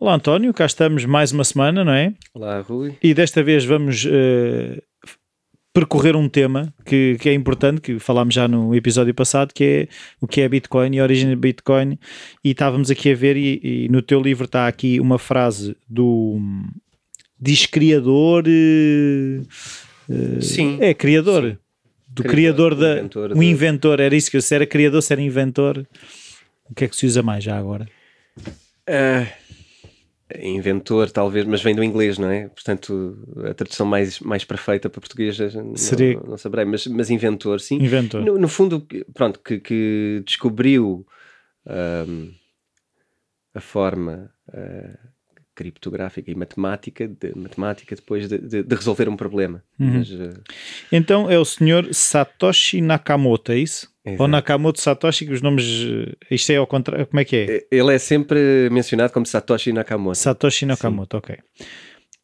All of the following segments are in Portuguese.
Olá António, cá estamos mais uma semana, não é? Olá, Rui. E desta vez vamos eh, percorrer um tema que, que é importante, que falámos já no episódio passado, que é o que é Bitcoin e a origem de Bitcoin. E estávamos aqui a ver, e, e no teu livro está aqui uma frase do diz criador. eh, eh, Sim. É, criador. Do criador, Criador, da. inventor um inventor, era isso que eu se era criador, se era inventor. O que é que se usa mais já agora? Ah, inventor, talvez, mas vem do inglês, não é? Portanto, a tradução mais, mais perfeita para português não, Seria- não, não saberei, mas, mas inventor, sim. Inventor. No, no fundo, pronto, que, que descobriu ahm, a forma ah, criptográfica e matemática, de, matemática depois de, de- de resolver um problema. Uhum. Mas, ah, Então é o senhor Satoshi Nakamoto, é isso? Exato. Ou Nakamoto Satoshi, que os nomes. eh, Isto é ao contrário. Como é que é? ele é sempre mencionado como Satoshi Nakamoto. Satoshi Nakamoto, ok.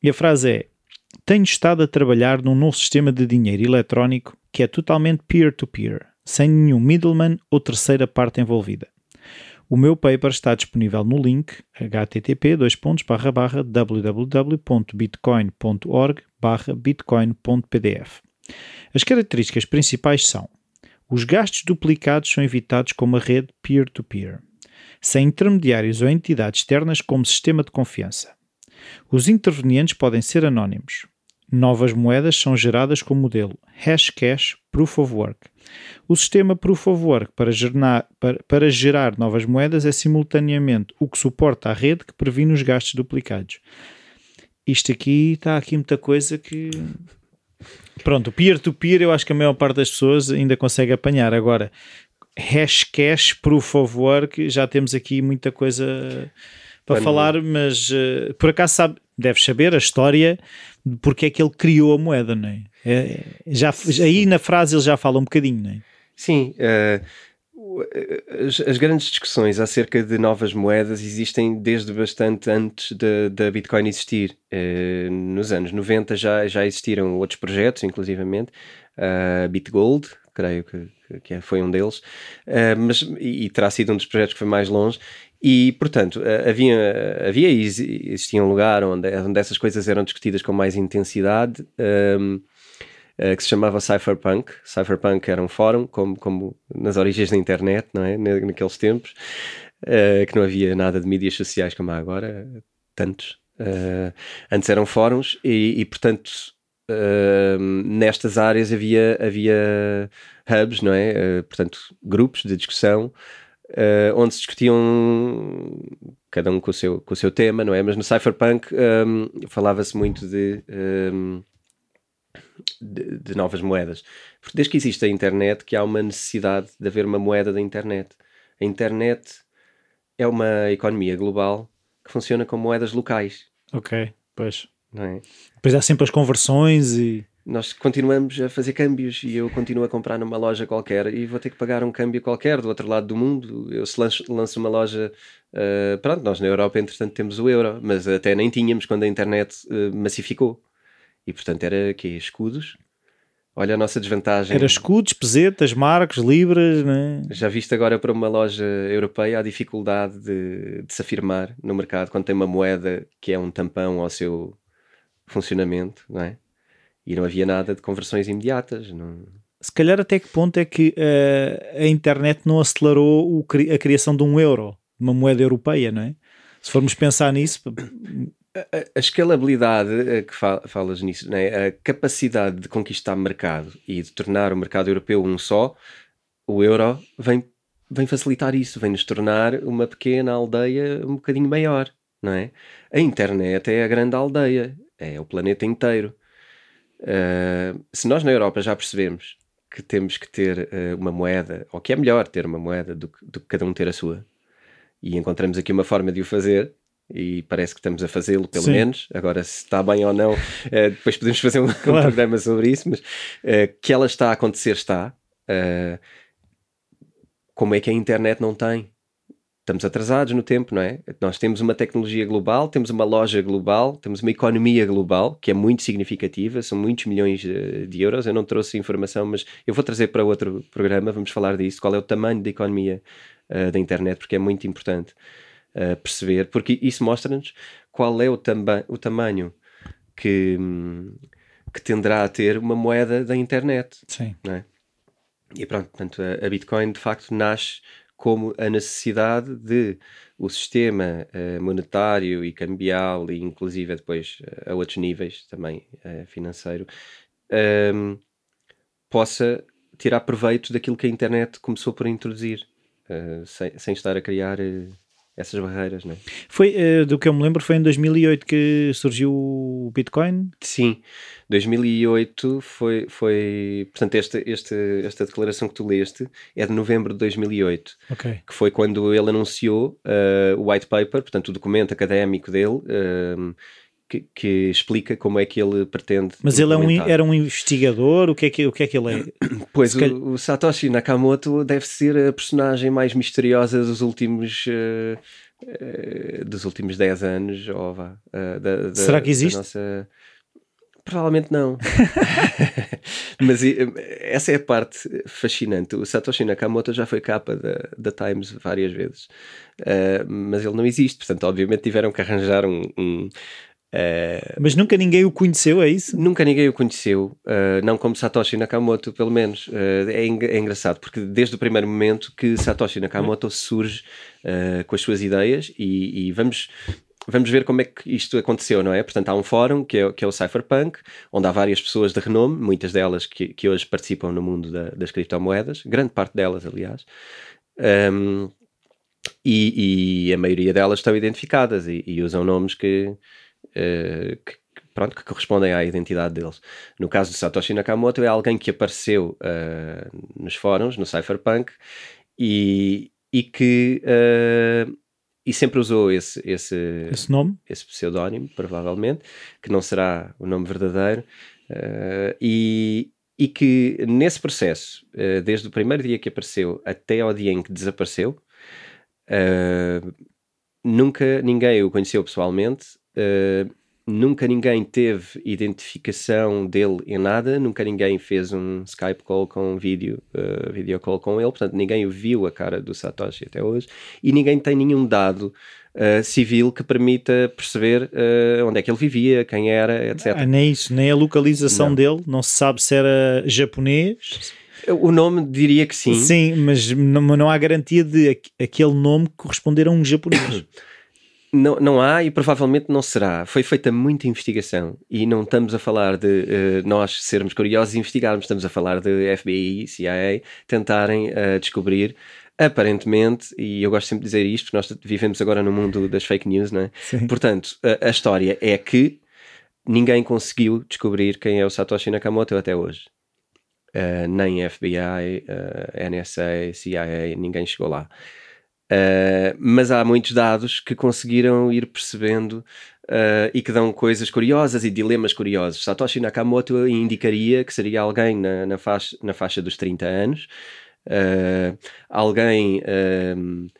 E a frase é: Tenho estado a trabalhar num novo sistema de dinheiro eletrónico que é totalmente peer-to-peer, sem nenhum middleman ou terceira parte envolvida. O meu paper está disponível no link http www.bitcoin.org bitcoin.pdf. As características principais são os gastos duplicados são evitados com uma rede peer-to-peer, sem intermediários ou entidades externas como sistema de confiança. Os intervenientes podem ser anónimos. Novas moedas são geradas com o modelo Hashcash Proof of Work. O sistema Proof of Work para, gernar- para- para gerar novas moedas é simultaneamente o que suporta a rede que previne os gastos duplicados. Isto aqui está aqui muita coisa que. Pronto, peer-to-peer eu acho que a maior parte das pessoas ainda consegue apanhar. Agora, Hashcash Proof of Work, já temos aqui muita coisa para falar, mas eh, por acaso sabe, deves saber a história de porque é que ele criou a moeda, não é? É, já, aí na frase ele já fala um bocadinho, não é? Sim, eh, as, as grandes discussões acerca de novas moedas existem desde bastante antes da Bitcoin existir. Eh, nos anos 90 já, já existiram outros projetos, inclusivamente, a BitGold, creio que, que- foi um deles, eh, mas, e terá sido um dos projetos que foi mais longe. E, portanto, eh, havia, havia e exi- existia um lugar onde, onde essas coisas eram discutidas com mais intensidade. ehm, eh, que se chamava Cypherpunk. Cypherpunk era um fórum, como, como nas origens da internet, não é? Na- Naqueles tempos, eh, que não havia nada de mídias sociais como há agora, tantos. Eh, antes eram fóruns e, e, portanto, eh, nestas áreas havia, havia hubs, não é? Eh, portanto, grupos de discussão eh, onde se discutiam cada um com o seu, com o seu tema, não é? Mas no Cypherpunk ehm, falava-se muito de, ehm, de, de novas moedas. Porque desde que existe a internet que há uma necessidade de haver uma moeda da internet. A internet é uma economia global que funciona com moedas locais, Ok, pois. não é? Depois há sempre as conversões e. Nós continuamos a fazer câmbios e eu continuo a comprar numa loja qualquer e vou ter que pagar um câmbio qualquer do outro lado do mundo. Eu se lanço, lanço uma loja, eh, pronto, nós na Europa entretanto temos o euro, mas até nem tínhamos quando a internet eh, massificou. E portanto era que escudos. Olha a nossa desvantagem. Era escudos, pesetas, marcos, libras, né? Já viste agora para uma loja europeia a dificuldade de, de se afirmar no mercado quando tem uma moeda que é um tampão ao seu funcionamento, não é? E não havia nada de conversões imediatas. Não... Se calhar até que ponto é que eh, a internet não acelerou o a criação de um euro, uma moeda europeia, não é? Se formos pensar nisso, A, a- escalabilidade eh, que fa- falas nisso, é? a capacidade de conquistar mercado e de tornar o mercado europeu um só, o euro vem, vem facilitar isso, vem nos tornar uma pequena aldeia um bocadinho maior, não é? A internet é a grande aldeia, é o planeta inteiro. Uh, se nós na Europa já percebemos que temos que ter uh, uma moeda, ou que é melhor ter uma moeda do que, do que cada um ter a sua, e encontramos aqui uma forma de o fazer, e parece que estamos a fazê-lo, pelo Sim. menos. Agora, se está bem ou não, eh, depois podemos fazer um, Claro. programa sobre isso, mas eh, que ela está a acontecer, está. Eh, como é que a internet não tem? Estamos atrasados no tempo, não é? Nós temos uma tecnologia global, temos uma loja global, temos uma economia global que é muito significativa, são muitos milhões de, de euros. Eu não trouxe informação, mas eu vou trazer para outro programa, vamos falar disso. Qual é o tamanho da economia uh, da internet, porque é muito importante uh, perceber, porque isso mostra-nos qual é o, tamba o tamanho que, que tenderá a ter uma moeda da internet. Sim. Não é? E pronto, portanto, a, a Bitcoin de facto nasce como a necessidade de o sistema uh, monetário e cambial, e inclusive depois uh, a outros níveis também uh, financeiro, um, ehm, possa tirar proveito daquilo que a internet começou por introduzir, sem, sem estar a criar essas barreiras, não é? Foi, uh, do que eu me lembro, foi em 2008 que surgiu o Bitcoin? Sim, 2008 foi, foi portanto, esta, esta, esta declaração que tu leste é de novembro de 2008, okay. que foi quando ele anunciou uh, o white paper, portanto, o documento académico dele, uh, que, que, explica como é que ele pretende. Mas ele é um, era um investigador? O que é que, o que, é que ele é? Pois, o, o, Satoshi Nakamoto deve ser a personagem mais misteriosa dos últimos. Uh, uh, dos últimos 10 anos, ou vá, uh, da, da, Será que existe? Nossa... Provavelmente não. Mas essa é a parte fascinante. O Satoshi Nakamoto já foi capa da, da Times várias vezes, mas ele não existe. Portanto, obviamente tiveram que arranjar um, um, Uh, Mas nunca ninguém o conheceu, é isso? Nunca ninguém o conheceu, uh, não como Satoshi Nakamoto, pelo menos. Uh, é, é, engraçado, porque desde o primeiro momento que Satoshi Nakamoto surge com as suas ideias e, e, vamos. Vamos ver como é que isto aconteceu, não é? Portanto, há um fórum que é, que é o Cypherpunk, onde há várias pessoas de renome, muitas delas que, que hoje participam no mundo da, das criptomoedas, grande parte delas, aliás. Um, e, e, a maioria delas estão identificadas e, e usam nomes que, uh, que, pronto, que correspondem à identidade deles. No caso de Satoshi Nakamoto, é alguém que apareceu uh, nos fóruns, no Cypherpunk, e, e que uh, e sempre usou esse, esse, esse nome, esse pseudónimo, provavelmente, que não será o nome verdadeiro, uh, e, e que nesse processo, desde o primeiro dia que apareceu até ao dia em que desapareceu, nunca ninguém o conheceu pessoalmente, Uh, nunca ninguém teve identificação dele em nada, nunca ninguém fez um Skype call com um vídeo, uh, video call com ele, portanto ninguém viu a cara do Satoshi até hoje e ninguém tem nenhum dado uh, civil que permita perceber uh, onde é que ele vivia, quem era, etc. Ah, nem isso, nem a localização não. dele, não se sabe se era japonês. O nome diria que sim. Sim, mas não, não há garantia de aquele nome corresponder a um japonês. Não, não há e provavelmente não será. Foi feita muita investigação e não estamos a falar de uh, nós sermos curiosos e investigarmos, estamos a falar de FBI, CIA tentarem uh, descobrir. Aparentemente, e eu gosto sempre de dizer isto, porque nós vivemos agora no mundo das fake news, não é? Sim. Portanto, a, a história é que ninguém conseguiu descobrir quem é o Satoshi Nakamoto até hoje. Uh, nem FBI, uh, NSA, CIA, ninguém chegou lá. Uh, mas há muitos dados que conseguiram ir percebendo uh, e que dão coisas curiosas e dilemas curiosos. Satoshi Nakamoto indicaria que seria alguém na, na, faixa, na faixa dos 30 anos, uh, alguém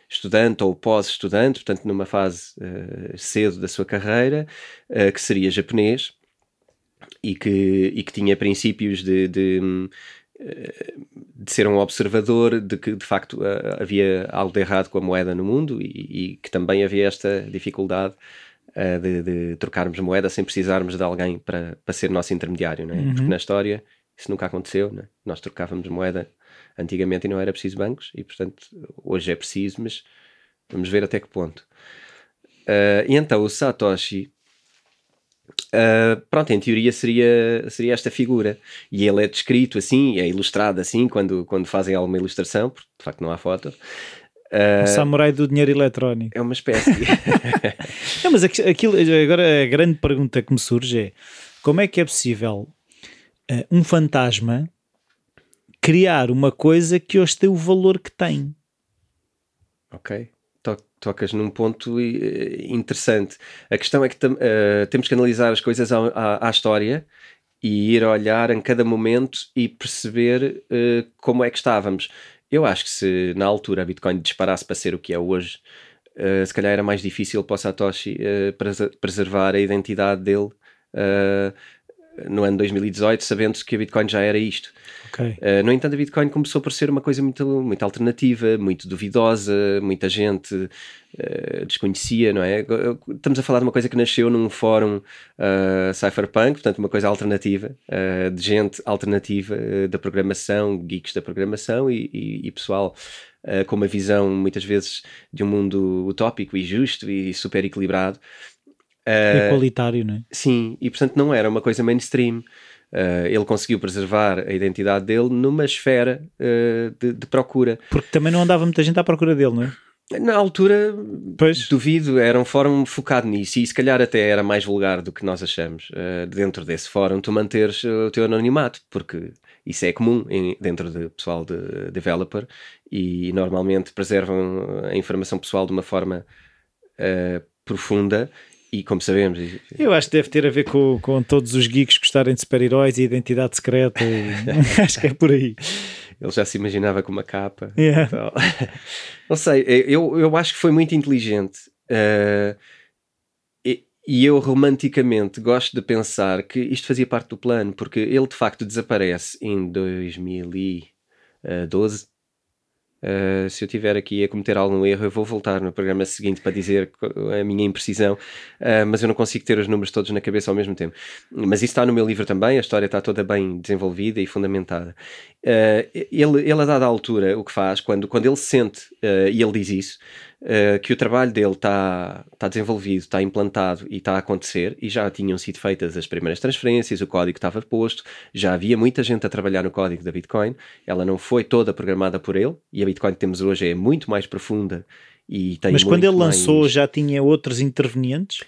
estudante ou pós-estudante, portanto, numa fase cedo da sua carreira, que seria japonês e que, e que tinha princípios de, de de ser um observador de que de facto havia algo de errado com a moeda no mundo e, e que também havia esta dificuldade uh, de, de, trocarmos moeda sem precisarmos de alguém para, para ser nosso intermediário, não é? Uhum. porque na história isso nunca aconteceu, é? nós trocávamos moeda antigamente e não era preciso bancos e portanto hoje é preciso, mas vamos ver até que ponto. Uh, e então o Satoshi Uh, pronto, em teoria seria, seria esta figura. E ele é descrito assim, é ilustrado assim, quando, quando fazem alguma ilustração, porque de facto não há foto. Uh, o samurai do dinheiro eletrónico. É uma espécie. não, mas aquilo, agora a grande pergunta que me surge é: como é que é possível uh, um fantasma criar uma coisa que hoje tem o valor que tem? Ok tocas num ponto eh, interessante. A questão é que uh, temos que analisar as coisas à, à, à, história e ir olhar em cada momento e perceber uh, como é que estávamos. eu acho que se na altura a Bitcoin disparasse para ser o que é hoje, uh, se calhar era mais difícil para o Satoshi preservar a identidade dele no ano 2018, sabendo que a Bitcoin já era isto. Okay. Uh, no entanto, a Bitcoin começou por ser uma coisa muito, muito alternativa, muito duvidosa, muita gente uh, desconhecia, não é? Estamos a falar de uma coisa que nasceu num fórum uh, cypherpunk, portanto, uma coisa alternativa, de gente alternativa da programação, geeks da programação e, e, e pessoal. com uma visão muitas vezes de um mundo utópico e justo e super equilibrado, Uh, Igualitário, não é? Sim, e portanto não era uma coisa mainstream. Uh, ele conseguiu preservar a identidade dele numa esfera uh, de, de, procura. Porque também não andava muita gente à procura dele, não é? Na altura, pois. duvido, era um fórum focado nisso e se calhar até era mais vulgar do que nós achamos. Uh, dentro desse fórum, tu manteres o teu anonimato, porque isso é comum em, dentro do pessoal de developer e normalmente preservam a informação pessoal de uma forma profunda e como sabemos. Eu acho que deve ter a ver com, com todos os geeks gostarem de super-heróis e identidade secreta. E... acho que é por aí. Ele já se imaginava com uma capa. Yeah. Então, não sei, eu, eu acho que foi muito inteligente. Uh, e, e eu romanticamente gosto de pensar que isto fazia parte do plano, porque ele de facto desaparece em 2012 Uh, se eu tiver aqui a cometer algum erro, eu vou voltar no programa seguinte para dizer a minha imprecisão, uh, mas eu não consigo ter os números todos na cabeça ao mesmo tempo. Mas isso está no meu livro também, a história está toda bem desenvolvida e fundamentada. Uh, ele, ele, a dada altura, o que faz, quando, quando ele sente, e ele diz isso, uh, que o trabalho dele está tá desenvolvido, está implantado e está a acontecer, e já tinham sido feitas as primeiras transferências, o código estava posto, já havia muita gente a trabalhar no código da Bitcoin, ela não foi toda programada por ele, e a Bitcoin que temos hoje é muito mais profunda e tem Mas quando ele lançou já tinha outros intervenientes?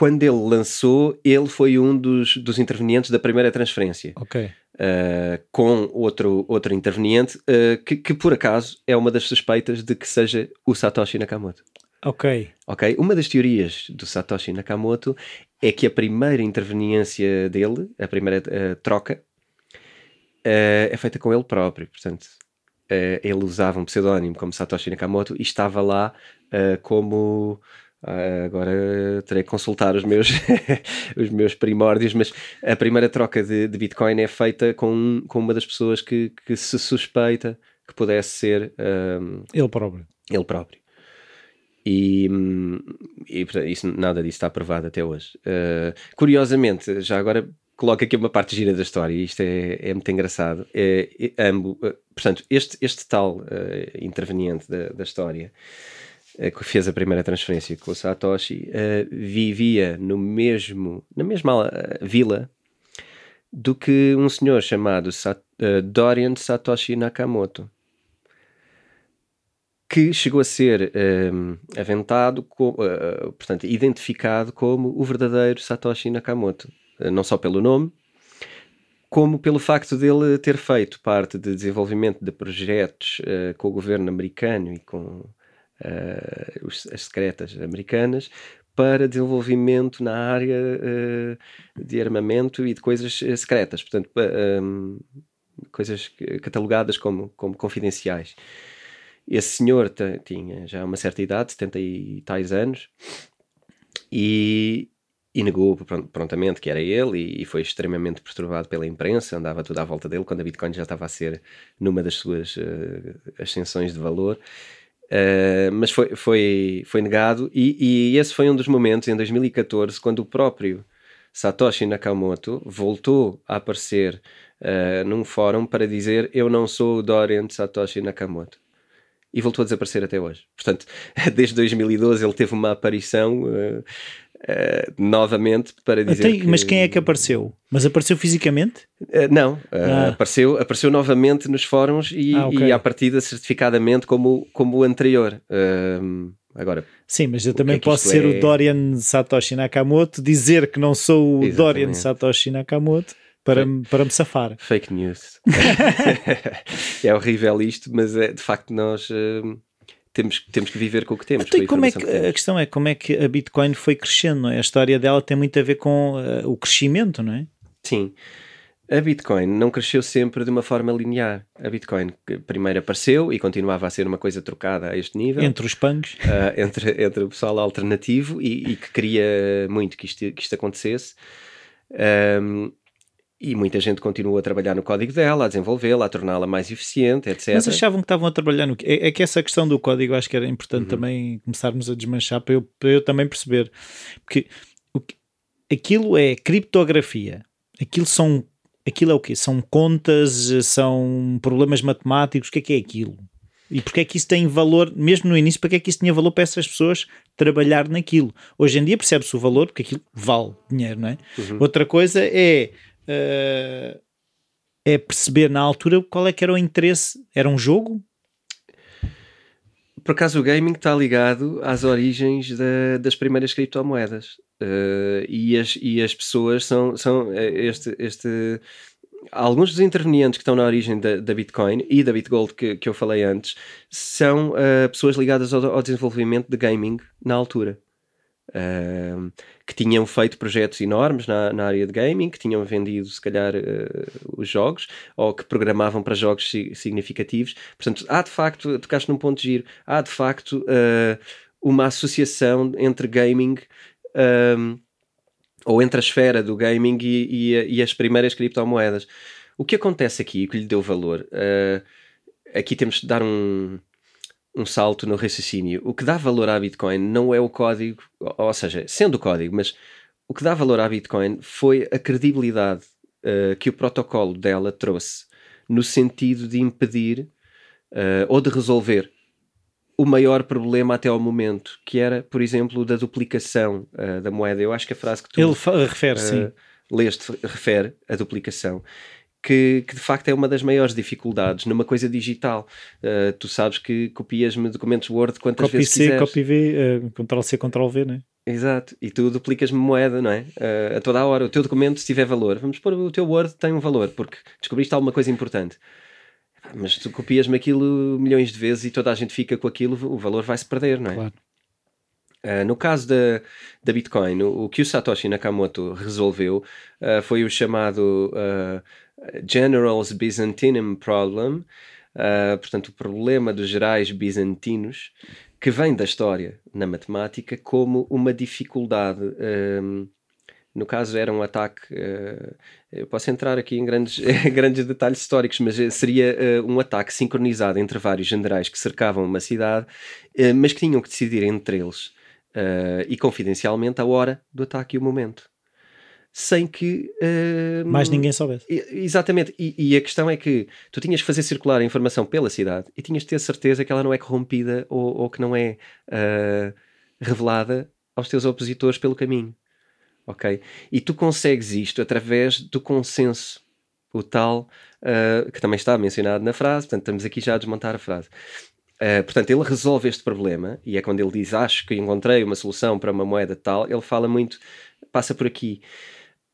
Quando ele lançou, ele foi um dos, dos intervenientes da primeira transferência. Ok. Uh, com outro, outro interveniente, uh, que, que, por acaso é uma das suspeitas de que seja o Satoshi Nakamoto. Ok. Ok. Uma das teorias do Satoshi Nakamoto é que a primeira interveniência dele, a primeira uh, troca, é feita com ele próprio. Portanto, ele usava um pseudónimo como Satoshi Nakamoto e estava lá como Uh, agora terei que consultar os meus, os meus primórdios, mas a primeira troca de, de Bitcoin é feita com, com uma das pessoas que, que se suspeita que pudesse ser um, ele próprio. Ele próprio. E, e isso, nada disso está aprovado até hoje. Uh, curiosamente, já agora coloco aqui uma parte gira da história, e isto é, é muito engraçado. É, é, ambos, uh, portanto, este, este tal uh, interveniente da, da história que fez a primeira transferência com o Satoshi, uh, vivia no mesmo, na mesma uh, vila do que um senhor chamado Sat uh, Dorian Satoshi Nakamoto, que chegou a ser aventado, com, portanto, identificado como o verdadeiro Satoshi Nakamoto, não só pelo nome, como pelo facto dele ter feito parte de desenvolvimento de projetos com o governo americano e com uh, as secretas americanas, para desenvolvimento na área uh, de armamento e de coisas eh, secretas, portanto, um, coisas catalogadas como, como confidenciais. Esse senhor tinha já uma certa idade, 70 e tais anos, e, e negou prontamente que era ele e, e, foi extremamente perturbado pela imprensa, andava tudo à volta dele quando a Bitcoin já estava a ser numa das suas uh, ascensões de valor Uh, mas foi, foi, foi negado, e, e, esse foi um dos momentos em 2014 quando o próprio Satoshi Nakamoto voltou a aparecer uh, num fórum para dizer: Eu não sou o Dorian Satoshi Nakamoto. E voltou a desaparecer até hoje. Portanto, desde 2012 ele teve uma aparição uh, Uh, novamente para dizer Até, que... Mas quem é que apareceu? Mas apareceu fisicamente? Uh, não, uh, ah. apareceu, apareceu novamente nos fóruns e, ah, okay. e à partida certificadamente como, como o anterior. agora, Sim, mas eu também é posso ser é... o Dorian Satoshi Nakamoto, dizer que não sou o Exatamente. Dorian Satoshi Nakamoto para, para me safar. Fake news. é horrível isto, mas é, de facto nós temos, temos que viver com o que temos. Então, como é que, que a questão é como é que a Bitcoin foi crescendo, não é? A história dela tem muito a ver com uh, o crescimento, não é? Sim. A Bitcoin não cresceu sempre de uma forma linear. A Bitcoin primeiro apareceu e continuava a ser uma coisa trocada a este nível. Entre os punks. Uh, entre, entre o pessoal alternativo e, e, que queria muito que isto, que isto acontecesse. Um, e muita gente continua a trabalhar no código dela, a desenvolvê-la, a torná-la mais eficiente, etc. Mas achavam que estavam a trabalhar no. É, é que essa questão do código acho que era importante uhum. também começarmos a desmanchar para eu, para eu também perceber. Porque o, aquilo é criptografia. Aquilo são. Aquilo é o quê? São contas, são problemas matemáticos, o que é que é aquilo? E porque é que isso tem valor, mesmo no início, porque é que isso tinha valor para essas pessoas trabalhar naquilo? Hoje em dia percebe-se o valor, porque aquilo vale dinheiro, não é? Uhum. Outra coisa é uh, é perceber na altura qual é que era o interesse. Era um jogo? Por acaso o gaming está ligado às origens da, das primeiras criptomoedas uh, e, as, e as pessoas são, são eh, este, este alguns dos intervenientes que estão na origem da, da Bitcoin e da BitGold que, que eu falei antes são uh, pessoas ligadas ao, ao, desenvolvimento de gaming na altura uh, que tinham feito projetos enormes na, na, área de gaming, que tinham vendido, se calhar, uh, os jogos, ou que programavam para jogos significativos. Portanto, há de facto, tocaste num ponto de giro, há de facto uh, uma associação entre gaming. Um, ou entre a esfera do gaming e, e, e, as primeiras criptomoedas. O que acontece aqui, o que lhe deu valor, uh, aqui temos de dar um, um salto no raciocínio. O que dá valor à Bitcoin não é o código, ou seja, sendo o código, mas o que dá valor à Bitcoin foi a credibilidade uh, que o protocolo dela trouxe no sentido de impedir uh, ou de resolver o maior problema até ao momento, que era, por exemplo, da duplicação uh, da moeda. Eu acho que a frase que tu Ele refere, sim. leste refere a duplicação que, que, de facto é uma das maiores dificuldades numa coisa digital. Uh, tu sabes que copias-me documentos Word quantas copy vezes C, quiseres. Copy V, uh, Ctrl C, Ctrl V, não é? Exato, e tu duplicas-me moeda, não é? Uh, a toda a hora. O teu documento, se tiver valor, vamos pôr o teu Word tem um valor, porque descobriste alguma coisa importante. Mas tu copias-me aquilo milhões de vezes e toda a gente fica com aquilo, o valor vai-se perder, não é? Claro. Uh, no caso da, da Bitcoin, o, o, que o Satoshi Nakamoto resolveu uh, foi o chamado uh, General's Byzantinum Problem, portanto, o problema dos gerais bizantinos, que vem da história na matemática como uma dificuldade. Um, no caso, era um ataque. Eu posso entrar aqui em grandes, grandes detalhes históricos, mas seria um ataque sincronizado entre vários generais que cercavam uma cidade, mas que tinham que decidir entre eles e confidencialmente a hora do ataque e o momento sem que uh, mais ninguém soubesse. Exatamente, e, e, a questão é que tu tinhas que fazer circular a informação pela cidade e tinhas de ter certeza que ela não é corrompida ou, ou que não é uh, revelada aos teus opositores pelo caminho. Ok? E tu consegues isto através do consenso, o tal uh, que também está mencionado na frase, portanto, estamos aqui já a desmontar a frase. Uh, portanto, ele resolve este problema e é quando ele diz acho que encontrei uma solução para uma moeda tal, ele fala muito, passa por aqui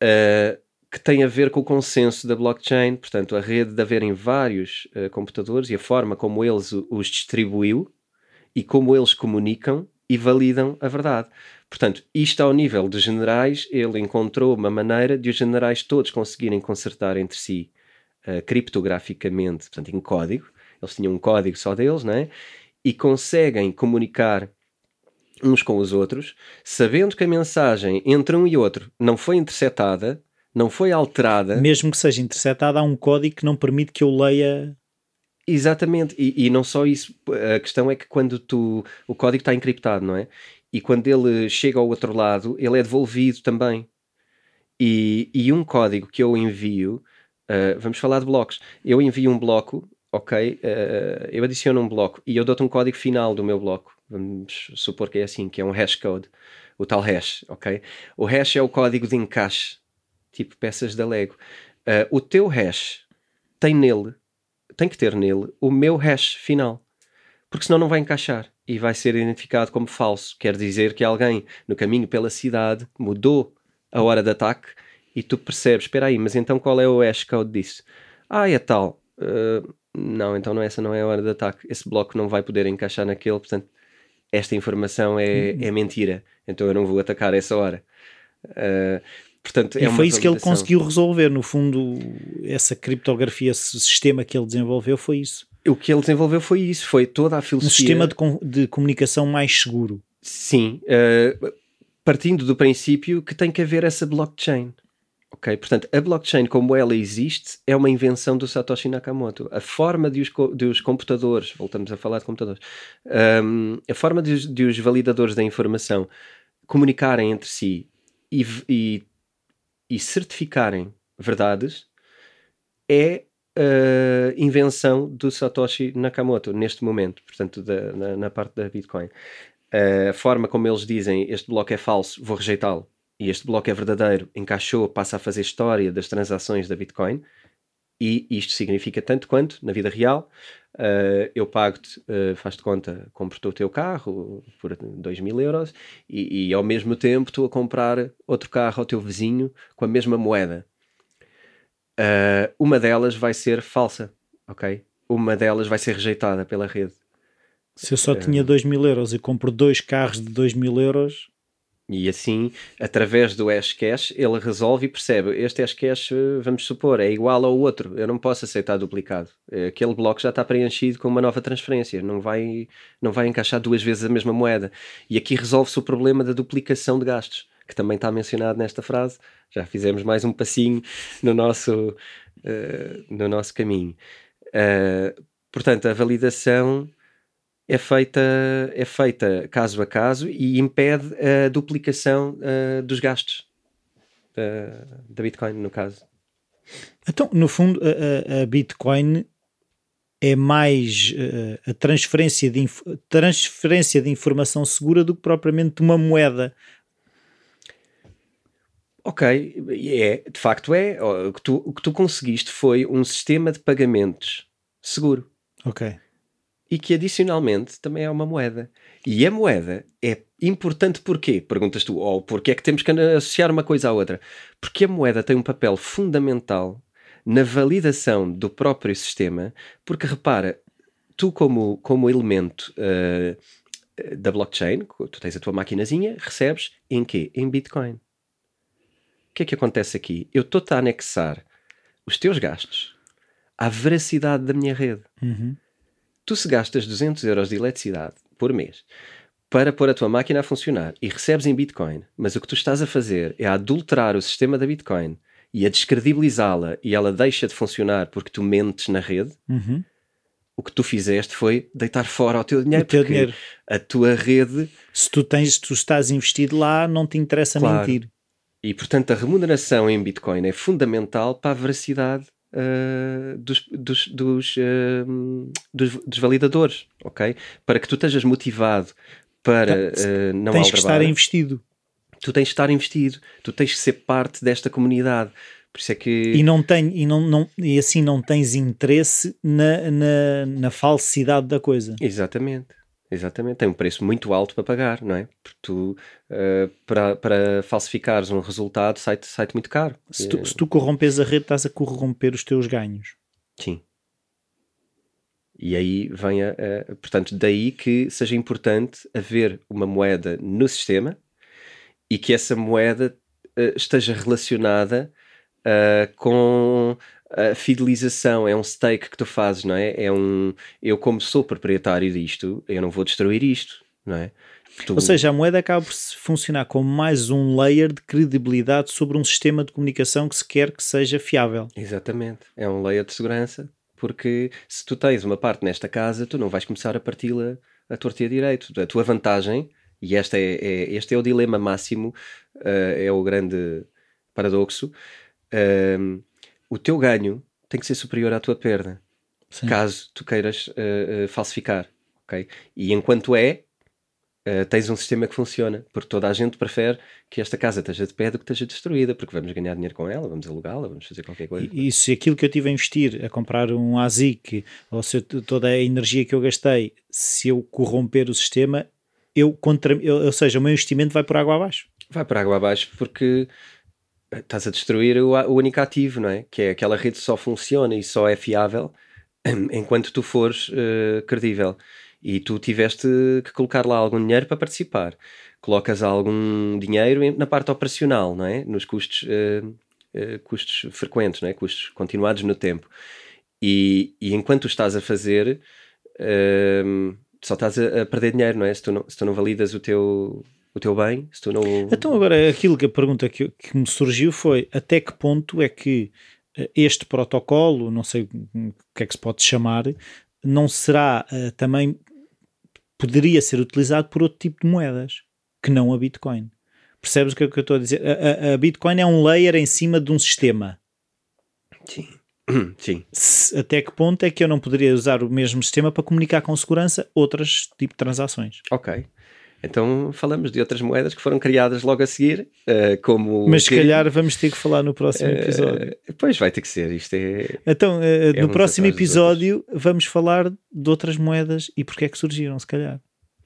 uh, que tem a ver com o consenso da blockchain, portanto, a rede de haverem vários uh, computadores e a forma como eles os distribuiu e como eles comunicam e validam a verdade. Portanto, isto ao nível dos generais, ele encontrou uma maneira de os generais todos conseguirem consertar entre si criptograficamente, portanto, em código. Eles tinham um código só deles, não é? E conseguem comunicar uns com os outros, sabendo que a mensagem entre um e outro não foi interceptada, não foi alterada. Mesmo que seja interceptada, há um código que não permite que eu leia. Exatamente, e, e não só isso, a questão é que quando tu. O código está encriptado, não é? E quando ele chega ao outro lado, ele é devolvido também. E, e um código que eu envio, uh, vamos falar de blocos. Eu envio um bloco, ok? Uh, eu adiciono um bloco e eu dou-te um código final do meu bloco vamos supor que é assim, que é um hash code, o tal hash, ok? O hash é o código de encaixe, tipo peças da Lego. Uh, o teu hash tem nele, tem que ter nele o meu hash final, porque senão não vai encaixar e vai ser identificado como falso. Quer dizer que alguém no caminho pela cidade mudou a hora de ataque e tu percebes, espera aí, mas então qual é o hash code disso? Ah, é tal. Uh, não, então não, essa não é a hora de ataque. Esse bloco não vai poder encaixar naquele, portanto esta informação é, uhum. é mentira, então eu não vou atacar essa hora. Uh, Portanto, é e uma foi isso que ele conseguiu resolver. No fundo, essa criptografia, esse sistema que ele desenvolveu foi isso. O que ele desenvolveu foi isso, foi toda a Um filosofia. sistema de, com- de comunicação mais seguro. Sim, eh, partindo do princípio que tem que haver essa blockchain. Ok? Portanto, a blockchain como ela existe é uma invenção do Satoshi Nakamoto. A forma de os, de os computadores, voltamos a falar de computadores, ahm, a forma de os, de os validadores da informação comunicarem entre si e, e, e certificarem verdades é a invenção do Satoshi Nakamoto neste momento, portanto, da- na, na parte da Bitcoin. A forma como eles dizem este bloco é falso, vou rejeitá-lo, e este bloco é verdadeiro, encaixou, passa a fazer história das transações da Bitcoin, e isto significa tanto quanto, na vida real, eh, eu pago-te, eh, faz-te conta, compro-te o teu carro por 2 mil euros, e, e ao mesmo tempo estou a comprar outro carro ao teu vizinho com a mesma moeda. Uh, uma delas vai ser falsa, ok? Uma delas vai ser rejeitada pela rede. Se eu só tinha 2 mil euros e compro dois carros de 2 mil euros, E assim, através do Hashcash, ele resolve e percebe: este Hashcash, eh, vamos supor, é igual ao outro, eu não posso aceitar duplicado. Eh, Aquele bloco já está preenchido com uma nova transferência, não vai, não vai encaixar duas vezes a mesma moeda. E aqui resolve-se o problema da duplicação de gastos, que também está mencionado nesta frase. Já fizemos mais um passinho no nosso, eh, no nosso caminho. Eh, portanto, a validação é feita, é feita caso a caso e impede a duplicação eh, dos gastos da, da Bitcoin, no caso. Então, no fundo, a, a- Bitcoin é mais eh, a transferência de, transferência de informação segura do que propriamente uma moeda. Ok, é, de facto é. O que, tu, o que tu conseguiste foi um sistema de pagamentos seguro Ok. E que adicionalmente também é uma moeda. E a moeda é importante porquê? Perguntas tu, ou porquê é que temos que associar uma coisa à outra? Porque a moeda tem um papel fundamental na validação do próprio sistema, porque repara, tu como, como elemento eh, da blockchain, tu tens a tua maquinazinha, recebes em quê? Em Bitcoin. O que é que acontece aqui? Eu estou-te a anexar os teus gastos à veracidade da minha rede. Uhum. Tu se gastas 200 euros de eletricidade por mês para pôr a tua máquina a funcionar e recebes em Bitcoin, mas o que tu estás a fazer é a adulterar o sistema da Bitcoin e a descredibilizá-la e ela deixa de funcionar porque tu mentes na rede, Uhum. o que tu fizeste foi deitar fora o teu dinheiro, O teu dinheiro. a tua rede Se tu tens, se tu estás investido lá, não te interessa Claro. mentir. e portanto a remuneração em Bitcoin é fundamental para a veracidade ah, dos, dos, dos, ah, dos, dos validadores, ok? Para que tu estejas motivado para ah, não tens que estar investido. tu tens de estar investido, tu tens que ser parte desta comunidade. Por isso é que. E, não tem, e, não, não, e assim não tens interesse na, na, na falsidade da coisa. Exatamente, exatamente. Tem um preço muito alto para pagar, não é? Porque tu, uh, para, para falsificares um resultado, sai-te sai muito caro. Se tu, Eh, se tu corrompes a rede, estás a corromper os teus ganhos. Sim. E aí vem a, a- Portanto, daí que seja importante haver uma moeda no sistema e que essa moeda eh, esteja relacionada ah, com a fidelização. É um stake que tu fazes, não é? É um. Eu, como sou proprietário disto, eu não vou destruir isto, não é? Tu- Ou seja, a moeda acaba por funcionar como mais um layer de credibilidade sobre um sistema de comunicação que se quer que seja fiável. Exatamente. É um layer de segurança, porque se tu tens uma parte nesta casa, tu não vais começar a parti-la a torta e a direito. A tua vantagem, e esta é, é- este é o dilema máximo, eh, é o grande paradoxo, ehm, o teu ganho tem que ser superior à tua perda, Sim. caso tu queiras eh, eh, falsificar. ok? E enquanto é, eh, tens um sistema que funciona, porque toda a gente prefere que esta casa esteja de pé do que esteja destruída, porque vamos ganhar dinheiro com ela, vamos alugá-la, vamos fazer qualquer coisa. E, e se aquilo que eu tive a investir, a comprar um ASIC, ou se eu toda a energia que eu gastei, se eu corromper o sistema, eu contra, eu- ou seja, o meu investimento vai por água abaixo. vai para água abaixo porque estás a destruir o, o único ativo, não é? Que é aquela rede só funciona e só é fiável enquanto tu fores eh, credível. E tu tiveste que colocar lá algum dinheiro para participar. colocas algum dinheiro na parte operacional, não é? Nos custos, uh, uh, custos frequentes, não é? Custos continuados no tempo. E, e enquanto estás a fazer, uh, só estás a, a, perder dinheiro, não é? Se tu não, se tu não validas o teu, o teu bem, se tu não... Então agora, aquilo que a pergunta que, que me surgiu foi até que ponto é que este protocolo, não sei o que é que se pode chamar, não será uh, também poderia ser utilizado por outro tipo de moedas que não a Bitcoin. Percebes o que, é que eu estou a dizer? A, a, a, Bitcoin é um layer em cima de um sistema. Sim. Sim. Se, até que ponto é que eu não poderia usar o mesmo sistema para comunicar com segurança outras tipo de transações? Ok. Então falamos de outras moedas que foram criadas logo a seguir, uh, como. Mas se calhar vamos ter que falar no próximo eh, episódio. Uh, pois vai ter que ser, isto é. Então, uh, é no próximo episódio vamos falar de outras moedas e porque é que surgiram, se calhar.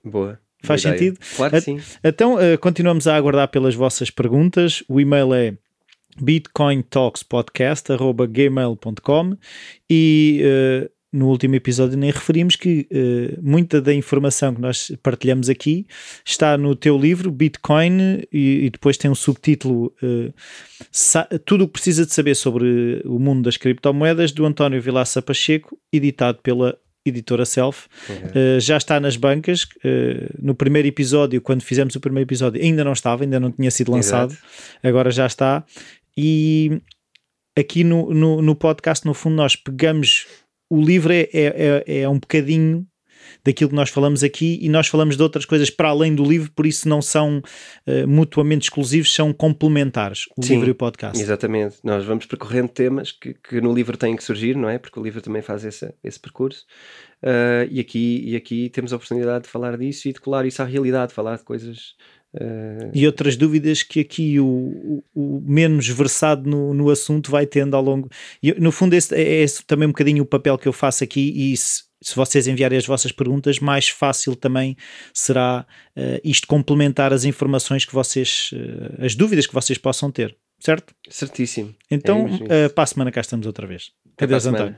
Boa. Faz Boa sentido? Claro que sim. Então, continuamos a aguardar pelas vossas perguntas. O e-mail é bitcointalkspodcast.gmail.com e no último episódio nem referimos que uh, muita da informação que nós partilhamos aqui está no teu livro Bitcoin e, e depois tem um subtítulo uh, Tudo o que precisa de saber sobre o mundo das criptomoedas do António Vilaça Pacheco, editado pela editora Self. Uhum. Uh, já está nas bancas. no primeiro episódio, quando fizemos o primeiro episódio, ainda não estava, ainda não tinha sido lançado. Exato. Agora já está. E aqui no, no, no podcast, no fundo, nós pegamos o livro é, é, é, é um bocadinho daquilo que nós falamos aqui e nós falamos de outras coisas para além do livro, por isso não são uh, mutuamente exclusivos, são complementares, o Sim, livro e o podcast. Exatamente, nós vamos percorrendo temas que, que, no livro têm que surgir, não é? Porque o livro também faz esse, esse percurso. Uh, e, aqui, e aqui temos a oportunidade de falar disso e de colar isso à realidade, falar de coisas Uh... E outras dúvidas que aqui o, o, o menos versado no, no, assunto vai tendo ao longo. E, no fundo, esse é, é também um bocadinho o papel que eu faço aqui. E se, se vocês enviarem as vossas perguntas, mais fácil também será uh, isto complementar as informações que vocês, uh, as dúvidas que vocês possam ter, certo? Certíssimo. Então, é uh, para a semana cá estamos outra vez. Até Adeus, António.